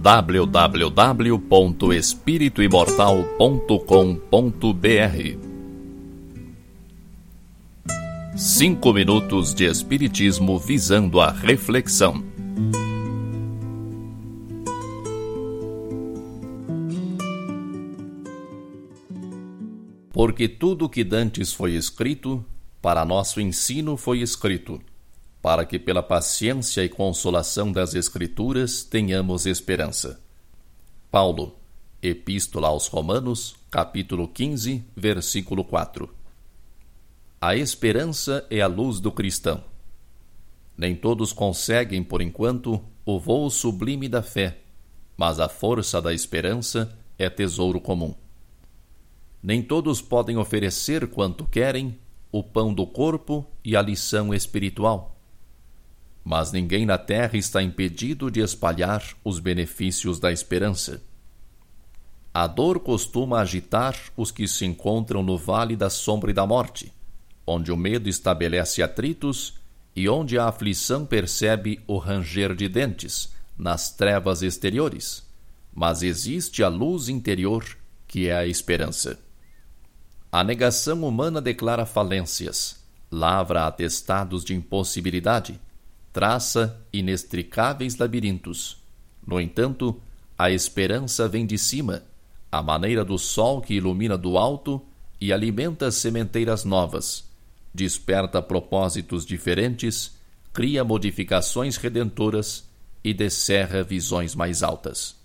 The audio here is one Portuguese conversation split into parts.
www.espirituimortal.com.br Cinco minutos de Espiritismo visando a reflexão. Porque tudo que dantes foi escrito, para nosso ensino foi escrito, para que pela paciência e consolação das Escrituras tenhamos esperança. Paulo, Epístola aos Romanos, capítulo 15, versículo 4. A esperança é a luz do cristão. Nem todos conseguem, por enquanto, o voo sublime da fé, mas a força da esperança é tesouro comum. Nem todos podem oferecer quanto querem o pão do corpo e a lição espiritual. Mas ninguém na terra está impedido de espalhar os benefícios da esperança. A dor costuma agitar os que se encontram no vale da sombra e da morte onde o medo estabelece atritos e onde a aflição percebe o ranger de dentes, nas trevas exteriores. Mas existe a luz interior, que é a esperança. A negação humana declara falências, lavra atestados de impossibilidade, traça inextricáveis labirintos. No entanto, a esperança vem de cima, à maneira do sol que ilumina do alto e alimenta sementeiras novas desperta propósitos diferentes, cria modificações redentoras e descerra visões mais altas.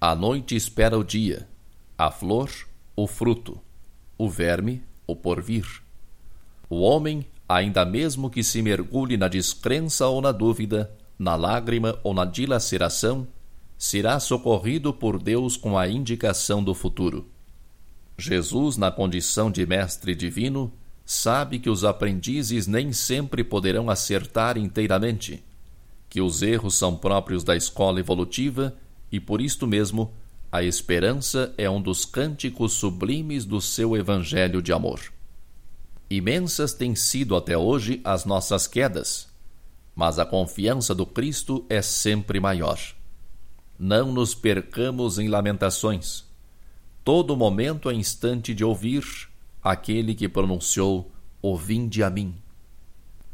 A noite espera o dia, a flor, o fruto, o verme, o porvir. O homem, ainda mesmo que se mergulhe na descrença ou na dúvida, na lágrima ou na dilaceração, será socorrido por Deus com a indicação do futuro. Jesus, na condição de Mestre Divino, sabe que os aprendizes nem sempre poderão acertar inteiramente, que os erros são próprios da escola evolutiva e por isto mesmo a esperança é um dos cânticos sublimes do seu evangelho de amor. Imensas têm sido até hoje as nossas quedas, mas a confiança do Cristo é sempre maior. Não nos percamos em lamentações. Todo momento é instante de ouvir aquele que pronunciou: Ouvinde a mim.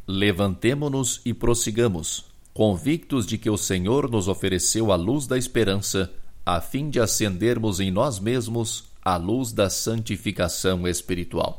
Levantemo-nos e prossigamos, convictos de que o Senhor nos ofereceu a luz da esperança, a fim de acendermos em nós mesmos a luz da santificação espiritual.